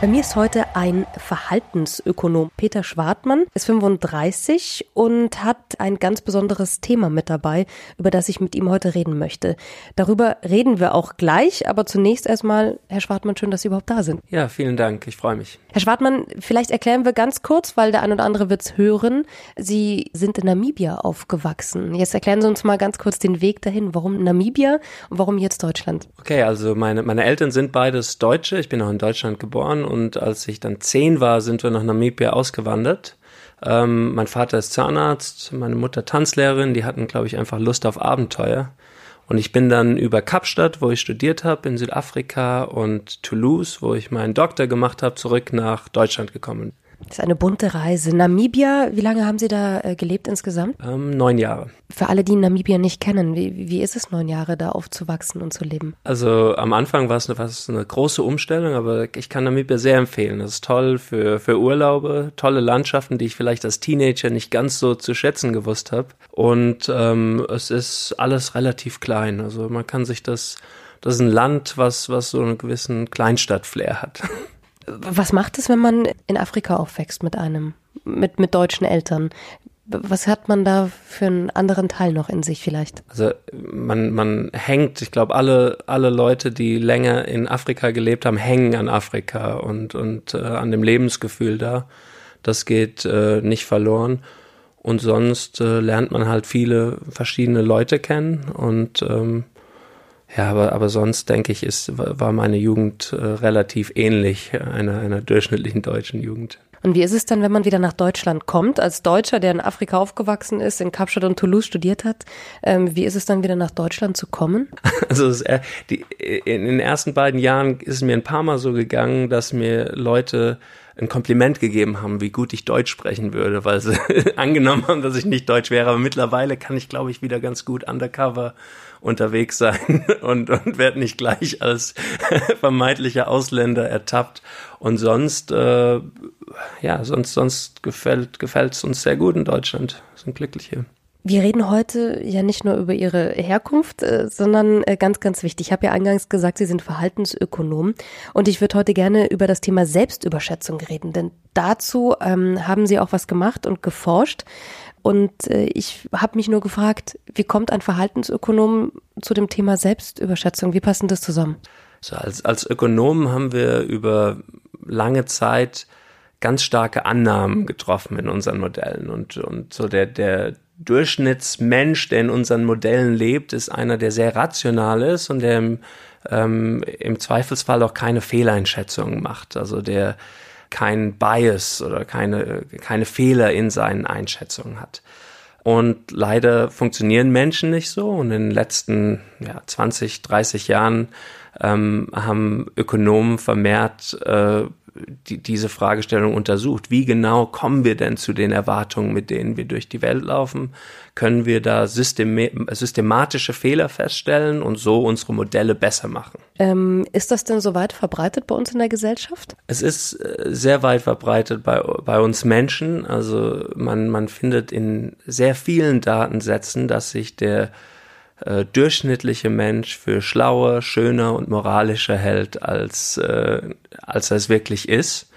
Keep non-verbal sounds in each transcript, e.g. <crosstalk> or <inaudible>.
Bei mir ist heute ein Verhaltensökonom. Peter Schwartmann ist 35 und hat ein ganz besonderes Thema mit dabei, über das ich mit ihm heute reden möchte. Darüber reden wir auch gleich, aber zunächst erstmal, Herr Schwartmann, schön, dass Sie überhaupt da sind. Ja, vielen Dank. Ich freue mich. Herr Schwartmann, vielleicht erklären wir ganz kurz, weil der ein oder andere wird es hören. Sie sind in Namibia aufgewachsen. Jetzt erklären Sie uns mal ganz kurz den Weg dahin. Warum Namibia und warum jetzt Deutschland? Okay, also meine, meine Eltern sind beides Deutsche. Ich bin auch in Deutschland geboren und als ich dann zehn war, sind wir nach Namibia ausgewandert. Ähm, mein Vater ist Zahnarzt, meine Mutter Tanzlehrerin, die hatten, glaube ich, einfach Lust auf Abenteuer. Und ich bin dann über Kapstadt, wo ich studiert habe in Südafrika und Toulouse, wo ich meinen Doktor gemacht habe, zurück nach Deutschland gekommen. Das ist eine bunte Reise. Namibia, wie lange haben Sie da äh, gelebt insgesamt? Ähm, neun Jahre. Für alle, die Namibia nicht kennen, wie, wie ist es, neun Jahre da aufzuwachsen und zu leben? Also am Anfang war es eine, eine große Umstellung, aber ich kann Namibia sehr empfehlen. Das ist toll für, für Urlaube, tolle Landschaften, die ich vielleicht als Teenager nicht ganz so zu schätzen gewusst habe. Und ähm, es ist alles relativ klein. Also man kann sich das, das ist ein Land, was, was so einen gewissen Kleinstadt-Flair hat. <laughs> Was macht es, wenn man in Afrika aufwächst mit einem, mit, mit deutschen Eltern? Was hat man da für einen anderen Teil noch in sich vielleicht? Also man, man hängt, ich glaube, alle, alle Leute, die länger in Afrika gelebt haben, hängen an Afrika und, und äh, an dem Lebensgefühl da. Das geht äh, nicht verloren. Und sonst äh, lernt man halt viele verschiedene Leute kennen und ähm, ja, aber, aber sonst denke ich, ist, war meine Jugend äh, relativ ähnlich einer, einer durchschnittlichen deutschen Jugend. Und wie ist es dann, wenn man wieder nach Deutschland kommt, als Deutscher, der in Afrika aufgewachsen ist, in Kapstadt und Toulouse studiert hat? Ähm, wie ist es dann wieder nach Deutschland zu kommen? <laughs> Also es, äh, die, in den ersten beiden Jahren ist es mir ein paar Mal so gegangen, dass mir Leute ein Kompliment gegeben haben, wie gut ich Deutsch sprechen würde, weil sie <laughs> angenommen haben, dass ich nicht Deutsch wäre. Aber mittlerweile kann ich, glaube ich, wieder ganz gut undercover unterwegs sein <laughs> und, und werde nicht gleich als <laughs> vermeintlicher Ausländer ertappt. Und sonst, äh, ja, sonst, sonst gefällt es uns sehr gut in Deutschland. Wir sind glücklich hier. Wir reden heute ja nicht nur über Ihre Herkunft, äh, sondern äh, ganz, ganz wichtig. Ich habe ja eingangs gesagt, Sie sind Verhaltensökonom und ich würde heute gerne über das Thema Selbstüberschätzung reden, denn dazu ähm, haben Sie auch was gemacht und geforscht. Und äh, ich habe mich nur gefragt, wie kommt ein Verhaltensökonom zu dem Thema Selbstüberschätzung? Wie passen das zusammen? So, als, als Ökonomen haben wir über lange Zeit ganz starke Annahmen getroffen in unseren Modellen und, und so der, der Durchschnittsmensch, der in unseren Modellen lebt, ist einer, der sehr rational ist und der im, ähm, im Zweifelsfall auch keine Fehleinschätzungen macht. Also der kein Bias oder keine, keine Fehler in seinen Einschätzungen hat. Und leider funktionieren Menschen nicht so. Und in den letzten ja, 20, 30 Jahren ähm, haben Ökonomen vermehrt äh, die, diese Fragestellung untersucht. Wie genau kommen wir denn zu den Erwartungen, mit denen wir durch die Welt laufen? Können wir da systematische Fehler feststellen und so unsere Modelle besser machen? Ähm, ist das denn so weit verbreitet bei uns in der Gesellschaft? Es ist äh, sehr weit verbreitet bei, bei uns Menschen. Also man, man findet in sehr vielen Datensätzen, dass sich der äh, durchschnittliche Mensch für schlauer, schöner und moralischer hält, als, äh, als er es wirklich ist.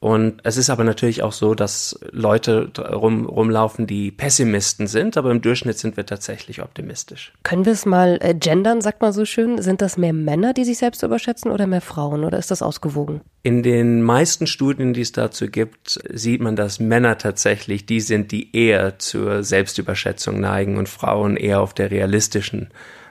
Und es ist aber natürlich auch so, dass Leute rum, rumlaufen, die Pessimisten sind, aber im Durchschnitt sind wir tatsächlich optimistisch. Können wir es mal äh, gendern, sagt man so schön? Sind das mehr Männer, die sich selbst überschätzen oder mehr Frauen oder ist das ausgewogen? In den meisten Studien, die es dazu gibt, sieht man, dass Männer tatsächlich die sind, die eher zur Selbstüberschätzung neigen und Frauen eher auf der realistischen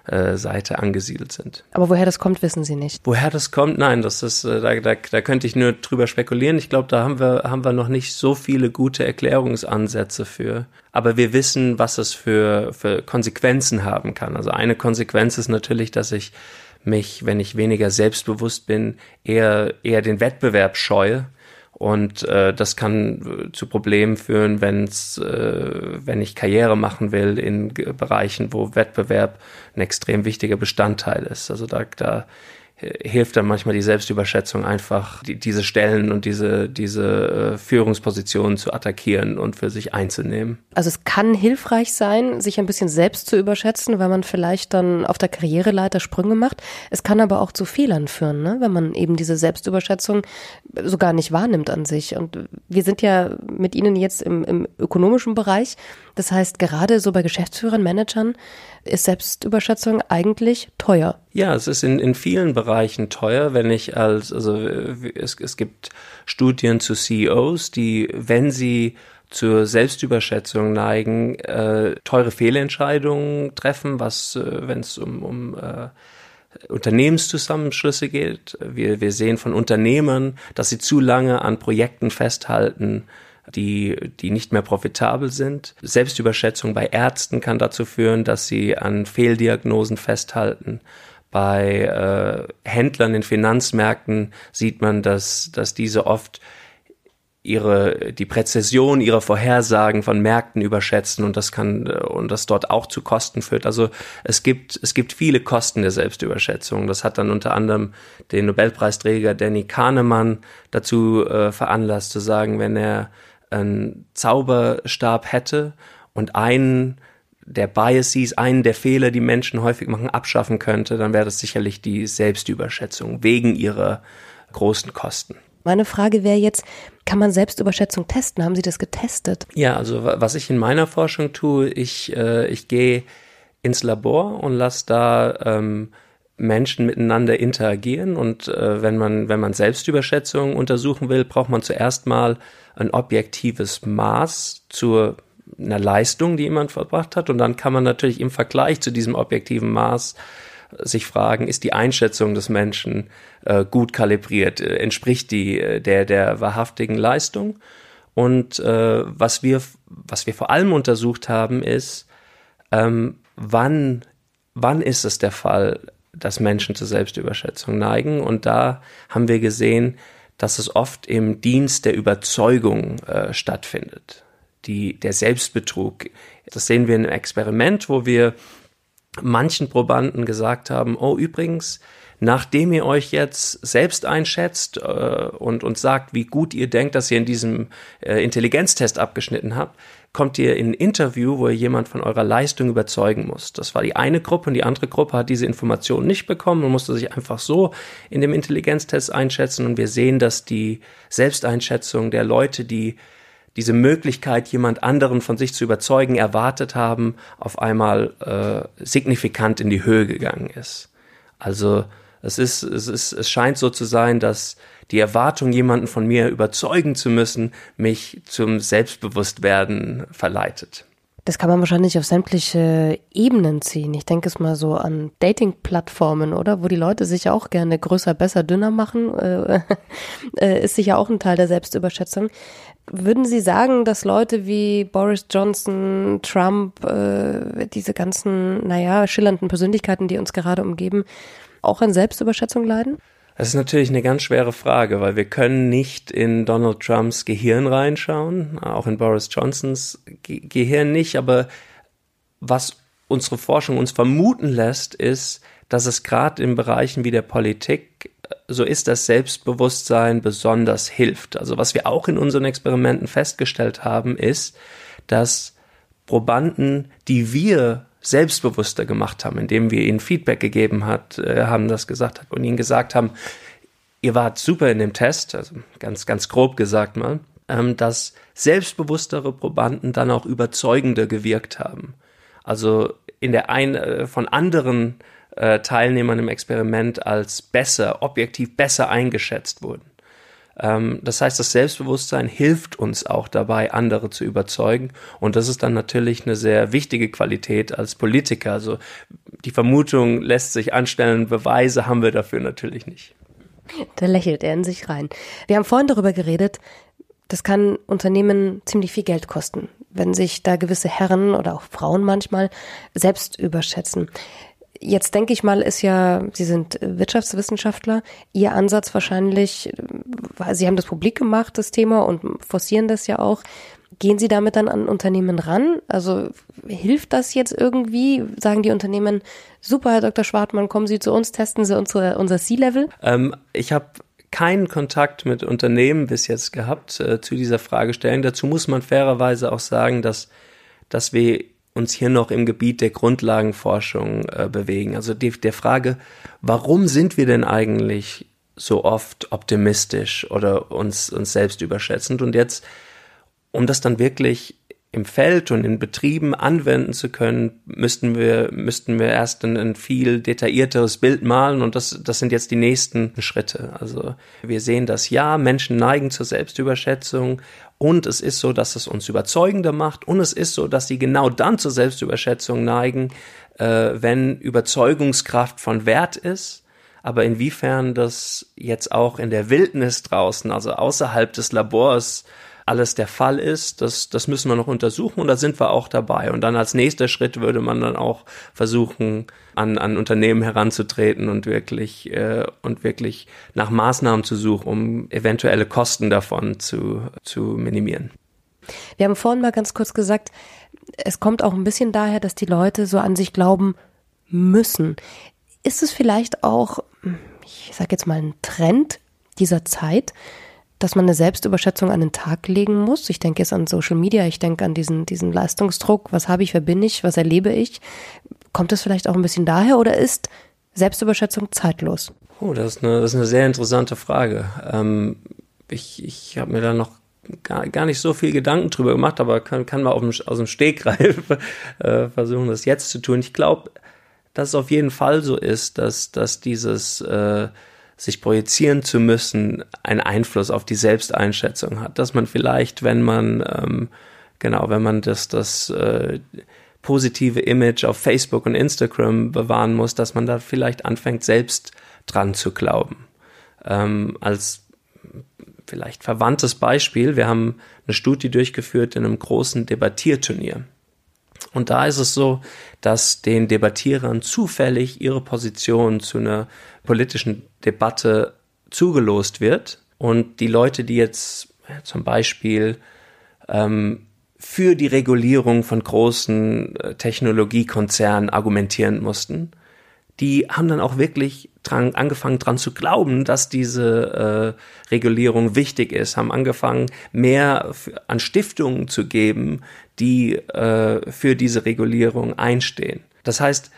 äh, Seite angesiedelt sind. Aber woher das kommt, wissen Sie nicht. Woher das kommt, nein, das ist, äh, da, da, da könnte ich nur drüber spekulieren. Ich glaube, da haben wir, haben wir noch nicht so viele gute Erklärungsansätze für. Aber wir wissen, was es für, für Konsequenzen haben kann. Also eine Konsequenz ist natürlich, dass ich mich, wenn ich weniger selbstbewusst bin, eher, eher den Wettbewerb scheue und äh, das kann äh, zu Problemen führen, wenn's, äh, wenn ich Karriere machen will in Bereichen, wo Wettbewerb ein extrem wichtiger Bestandteil ist. Also da, da hilft dann manchmal die Selbstüberschätzung einfach, die, diese Stellen und diese, diese äh, Führungspositionen zu attackieren und für sich einzunehmen. Also es kann hilfreich sein, sich ein bisschen selbst zu überschätzen, weil man vielleicht dann auf der Karriereleiter Sprünge macht. Es kann aber auch zu Fehlern führen, ne? wenn man eben diese Selbstüberschätzung so gar nicht wahrnimmt an sich. Und wir sind ja mit Ihnen jetzt im, im ökonomischen Bereich. Das heißt, gerade so bei Geschäftsführern, Managern ist Selbstüberschätzung eigentlich teuer. Ja, es ist in, in vielen Bereichen teuer, wenn ich als, also es, es gibt Studien zu CEOs, die, wenn sie zur Selbstüberschätzung neigen, äh, teure Fehlentscheidungen treffen, was, äh, wenn es um, um äh, Unternehmenszusammenschlüsse geht. Wir, wir sehen von Unternehmern, dass sie zu lange an Projekten festhalten, die, die nicht mehr profitabel sind. Selbstüberschätzung bei Ärzten kann dazu führen, dass sie an Fehldiagnosen festhalten. Bei äh, Händlern in Finanzmärkten sieht man, dass, dass diese oft ihre die Präzision ihrer Vorhersagen von Märkten überschätzen und das kann und das dort auch zu Kosten führt. Also es gibt es gibt viele Kosten der Selbstüberschätzung. Das hat dann unter anderem den Nobelpreisträger Danny Kahnemann dazu äh, veranlasst zu sagen, wenn er einen Zauberstab hätte und einen der Biases, einen der Fehler, die Menschen häufig machen, abschaffen könnte, dann wäre das sicherlich die Selbstüberschätzung wegen ihrer großen Kosten. Meine Frage wäre jetzt, kann man Selbstüberschätzung testen? Haben Sie das getestet? Ja, also was ich in meiner Forschung tue, ich, äh, ich gehe ins Labor und lasse da ähm, Menschen miteinander interagieren und äh, wenn man wenn man Selbstüberschätzung untersuchen will, braucht man zuerst mal ein objektives Maß zur einer Leistung, die jemand verbracht hat und dann kann man natürlich im Vergleich zu diesem objektiven Maß sich fragen, ist die Einschätzung des Menschen äh, gut kalibriert, äh, entspricht die äh, der der wahrhaftigen Leistung und äh, was wir was wir vor allem untersucht haben ist ähm, wann wann ist es der Fall dass Menschen zur Selbstüberschätzung neigen. Und da haben wir gesehen, dass es oft im Dienst der Überzeugung äh, stattfindet. Die, der Selbstbetrug. Das sehen wir in einem Experiment, wo wir manchen Probanden gesagt haben, oh übrigens, nachdem ihr euch jetzt selbst einschätzt äh, und, und sagt, wie gut ihr denkt, dass ihr in diesem äh, Intelligenztest abgeschnitten habt, kommt ihr in ein Interview, wo ihr jemand von eurer Leistung überzeugen muss. Das war die eine Gruppe und die andere Gruppe hat diese Information nicht bekommen und musste sich einfach so in dem Intelligenztest einschätzen. Und wir sehen, dass die Selbsteinschätzung der Leute, die diese Möglichkeit, jemand anderen von sich zu überzeugen, erwartet haben, auf einmal äh, signifikant in die Höhe gegangen ist. Also es ist, es ist, es scheint so zu sein, dass die Erwartung, jemanden von mir überzeugen zu müssen, mich zum Selbstbewusstwerden verleitet. Das kann man wahrscheinlich auf sämtliche Ebenen ziehen. Ich denke es mal so an Dating-Plattformen, oder? Wo die Leute sich auch gerne größer, besser, dünner machen, <laughs> äh, äh, ist sicher auch ein Teil der Selbstüberschätzung. Würden Sie sagen, dass Leute wie Boris Johnson, Trump, äh, diese ganzen, naja, schillernden Persönlichkeiten, die uns gerade umgeben, auch an Selbstüberschätzung leiden? Das ist natürlich eine ganz schwere Frage, weil wir können nicht in Donald Trumps Gehirn reinschauen, auch in Boris Johnsons Ge Gehirn nicht, aber was unsere Forschung uns vermuten lässt, ist, dass es gerade in Bereichen wie der Politik äh, so ist, dass Selbstbewusstsein besonders hilft. Also was wir auch in unseren Experimenten festgestellt haben, ist, dass Probanden, die wir selbstbewusster gemacht haben, indem wir ihnen Feedback gegeben hat, äh, haben das gesagt und ihnen gesagt haben, ihr wart super in dem Test, also ganz, ganz grob gesagt mal, ähm, dass selbstbewusstere Probanden dann auch überzeugender gewirkt haben. Also in der ein, äh, von anderen äh, Teilnehmern im Experiment als besser, objektiv besser eingeschätzt wurden. Ähm, das heißt, das Selbstbewusstsein hilft uns auch dabei, andere zu überzeugen. Und das ist dann natürlich eine sehr wichtige Qualität als Politiker. Also die Vermutung lässt sich anstellen, Beweise haben wir dafür natürlich nicht. Da lächelt er in sich rein. Wir haben vorhin darüber geredet, das kann Unternehmen ziemlich viel Geld kosten, wenn sich da gewisse Herren oder auch Frauen manchmal selbst überschätzen. Jetzt denke ich mal, ist ja, Sie sind Wirtschaftswissenschaftler, Ihr Ansatz wahrscheinlich, Sie haben das publik gemacht, das Thema, und forcieren das ja auch. Gehen Sie damit dann an Unternehmen ran? Also hilft das jetzt irgendwie? Sagen die Unternehmen, super, Herr Dr. Schwartmann, kommen Sie zu uns, testen Sie unsere, unser C-Level? Ähm, ich habe keinen Kontakt mit Unternehmen bis jetzt gehabt äh, zu dieser Fragestellung. Dazu muss man fairerweise auch sagen, dass, dass wir uns hier noch im Gebiet der Grundlagenforschung äh, bewegen. Also die, der Frage, warum sind wir denn eigentlich so oft optimistisch oder uns, uns selbst überschätzend? Und jetzt um das dann wirklich im Feld und in Betrieben anwenden zu können, müssten wir, müssten wir erst ein, ein, viel detaillierteres Bild malen und das, das sind jetzt die nächsten Schritte. Also wir sehen das ja, Menschen neigen zur Selbstüberschätzung und es ist so, dass es uns überzeugender macht und es ist so, dass sie genau dann zur Selbstüberschätzung neigen, äh, wenn Überzeugungskraft von Wert ist. Aber inwiefern das jetzt auch in der Wildnis draußen, also außerhalb des Labors, alles der Fall ist, das, das müssen wir noch untersuchen und da sind wir auch dabei. Und dann als nächster Schritt würde man dann auch versuchen, an, an Unternehmen heranzutreten und wirklich, äh, und wirklich nach Maßnahmen zu suchen, um eventuelle Kosten davon zu, zu minimieren. Wir haben vorhin mal ganz kurz gesagt, es kommt auch ein bisschen daher, dass die Leute so an sich glauben müssen. Ist es vielleicht auch, ich sage jetzt mal, ein Trend dieser Zeit, dass man eine Selbstüberschätzung an den Tag legen muss. Ich denke jetzt an Social Media, ich denke an diesen, diesen Leistungsdruck. Was habe ich, wer bin ich, was erlebe ich? Kommt das vielleicht auch ein bisschen daher oder ist Selbstüberschätzung zeitlos? Oh, das ist eine, das ist eine sehr interessante Frage. Ähm, ich ich habe mir da noch gar, gar nicht so viel Gedanken drüber gemacht, aber kann, kann man dem, aus dem Stegreif <laughs> äh, versuchen, das jetzt zu tun. Ich glaube, dass es auf jeden Fall so ist, dass, dass dieses äh, sich projizieren zu müssen, einen Einfluss auf die Selbsteinschätzung hat. Dass man vielleicht, wenn man, ähm, genau, wenn man das, das äh, positive Image auf Facebook und Instagram bewahren muss, dass man da vielleicht anfängt, selbst dran zu glauben. Ähm, als vielleicht verwandtes Beispiel, wir haben eine Studie durchgeführt in einem großen Debattierturnier. Und da ist es so, dass den Debattierern zufällig ihre Position zu einer politischen Debatte zugelost wird und die Leute, die jetzt zum Beispiel ähm, für die Regulierung von großen äh, Technologiekonzernen argumentieren mussten, die haben dann auch wirklich dran, angefangen dran zu glauben, dass diese äh, Regulierung wichtig ist, haben angefangen mehr an Stiftungen zu geben, die äh, für diese Regulierung einstehen. Das heißt,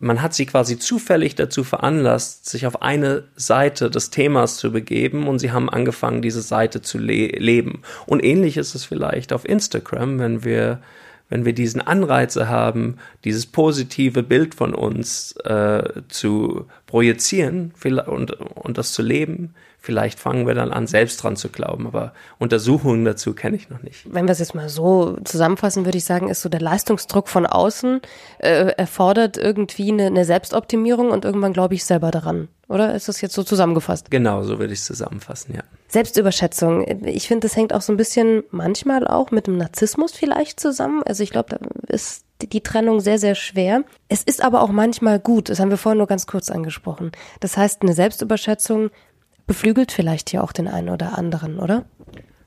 man hat sie quasi zufällig dazu veranlasst, sich auf eine Seite des Themas zu begeben und sie haben angefangen, diese Seite zu le leben. Und ähnlich ist es vielleicht auf Instagram, wenn wir wenn wir diesen Anreize haben, dieses positive Bild von uns äh, zu projizieren und, und das zu leben, vielleicht fangen wir dann an, selbst dran zu glauben. Aber Untersuchungen dazu kenne ich noch nicht. Wenn wir es jetzt mal so zusammenfassen, würde ich sagen, ist so der Leistungsdruck von außen äh, erfordert irgendwie eine, eine Selbstoptimierung und irgendwann glaube ich selber daran. Oder ist das jetzt so zusammengefasst? Genau, so würde ich es zusammenfassen, ja. Selbstüberschätzung. Ich finde, das hängt auch so ein bisschen manchmal auch mit dem Narzissmus vielleicht zusammen. Also ich glaube, da ist die Trennung sehr, sehr schwer. Es ist aber auch manchmal gut. Das haben wir vorhin nur ganz kurz angesprochen. Das heißt, eine Selbstüberschätzung beflügelt vielleicht hier auch den einen oder anderen, oder?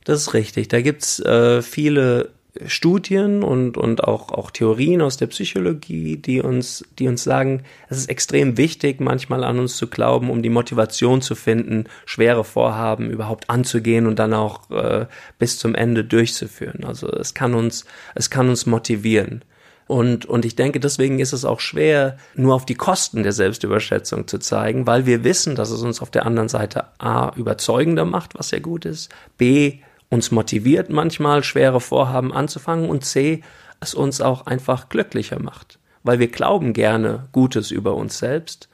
Das ist richtig. Da gibt's äh, viele Studien und, und auch, auch Theorien aus der Psychologie, die uns, die uns sagen, es ist extrem wichtig, manchmal an uns zu glauben, um die Motivation zu finden, schwere Vorhaben überhaupt anzugehen und dann auch äh, bis zum Ende durchzuführen. Also es kann uns, es kann uns motivieren. Und, und ich denke, deswegen ist es auch schwer, nur auf die Kosten der Selbstüberschätzung zu zeigen, weil wir wissen, dass es uns auf der anderen Seite A überzeugender macht, was sehr gut ist, B uns motiviert manchmal, schwere Vorhaben anzufangen und C, es uns auch einfach glücklicher macht, weil wir glauben gerne Gutes über uns selbst.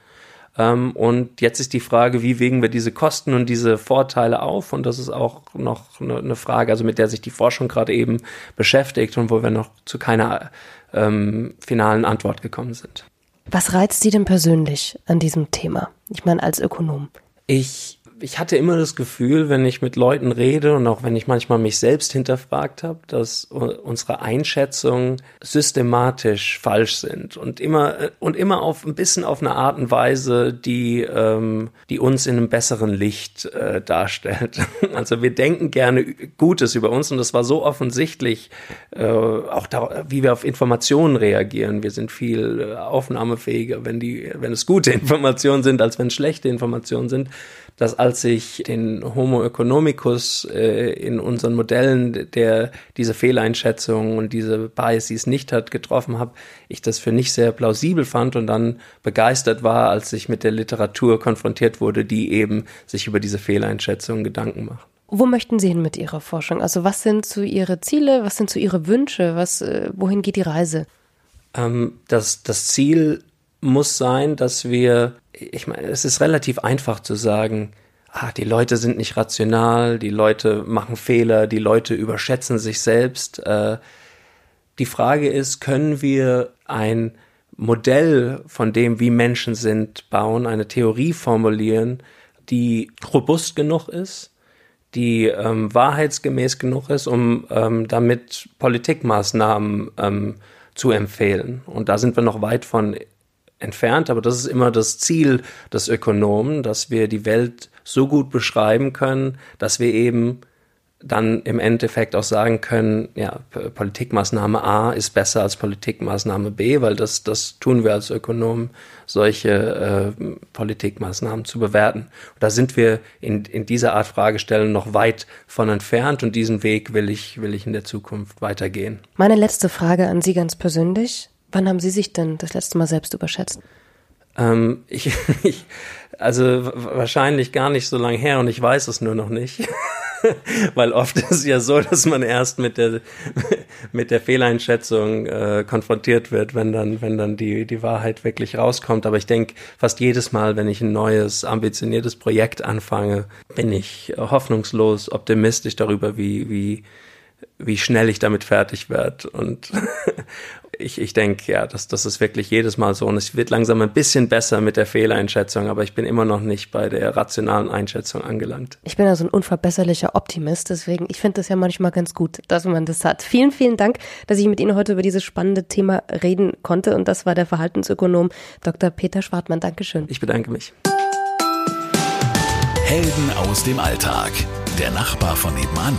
Ähm, und jetzt ist die Frage, wie wägen wir diese Kosten und diese Vorteile auf? Und das ist auch noch eine Frage, also mit der sich die Forschung gerade eben beschäftigt und wo wir noch zu keiner ähm, finalen Antwort gekommen sind. Was reizt Sie denn persönlich an diesem Thema? Ich meine, als Ökonom. Ich ich hatte immer das Gefühl, wenn ich mit Leuten rede und auch wenn ich manchmal mich selbst hinterfragt habe, dass unsere Einschätzungen systematisch falsch sind und immer und immer auf ein bisschen auf eine Art und Weise, die ähm, die uns in einem besseren Licht äh, darstellt. <laughs> Also wir denken gerne Gutes über uns und das war so offensichtlich, äh, auch da, wie wir auf Informationen reagieren. Wir sind viel äh, aufnahmefähiger, wenn die, wenn es gute <laughs> Informationen sind, als wenn schlechte Informationen sind dass als ich den Homo economicus äh, in unseren Modellen, der diese Fehleinschätzungen und diese Biases nicht hat, getroffen habe, ich das für nicht sehr plausibel fand und dann begeistert war, als ich mit der Literatur konfrontiert wurde, die eben sich über diese Fehleinschätzungen Gedanken macht. Wo möchten Sie hin mit Ihrer Forschung? Also was sind so Ihre Ziele, was sind so Ihre Wünsche, was, äh, wohin geht die Reise? Ähm, das, das Ziel muss sein, dass wir ich meine, es ist relativ einfach zu sagen, ah, die Leute sind nicht rational, die Leute machen Fehler, die Leute überschätzen sich selbst. Äh, die Frage ist, können wir ein Modell von dem, wie Menschen sind, bauen, eine Theorie formulieren, die robust genug ist, die ähm, wahrheitsgemäß genug ist, um ähm, damit Politikmaßnahmen ähm, zu empfehlen. Und da sind wir noch weit von entfernt, aber das ist immer das Ziel des Ökonomen, dass wir die Welt so gut beschreiben können, dass wir eben dann im Endeffekt auch sagen können, ja, Politikmaßnahme A ist besser als Politikmaßnahme B, weil das, das tun wir als Ökonomen, solche äh, Politikmaßnahmen zu bewerten. Und da sind wir in, in dieser Art Fragestellung noch weit von entfernt und diesen Weg will ich, will ich in der Zukunft weitergehen. Meine letzte Frage an Sie ganz persönlich. Wann haben Sie sich denn das letzte Mal selbst überschätzt? Ähm, ich, <laughs> ich, also wahrscheinlich gar nicht so lange her und ich weiß es nur noch nicht. <laughs> Weil oft <laughs> ist es ja so, dass man erst mit der, mit der Fehleinschätzung äh, konfrontiert wird, wenn dann, wenn dann die, die Wahrheit wirklich rauskommt. Aber ich denke, fast jedes Mal, wenn ich ein neues, ambitioniertes Projekt anfange, bin ich hoffnungslos optimistisch darüber, wie, wie, wie schnell ich damit fertig werde. Und <laughs> ich, ich denke, ja, das, das ist wirklich jedes Mal so. Und es wird langsam ein bisschen besser mit der Fehleinschätzung, aber ich bin immer noch nicht bei der rationalen Einschätzung angelangt. Ich bin also ein unverbesserlicher Optimist, deswegen, ich finde das ja manchmal ganz gut, dass man das hat. Vielen, vielen Dank, dass ich mit Ihnen heute über dieses spannende Thema reden konnte. Und das war der Verhaltensökonom Dr. Peter Schwartmann. Dankeschön. Ich bedanke mich. Helden aus dem Alltag. Der Nachbar von nebenan.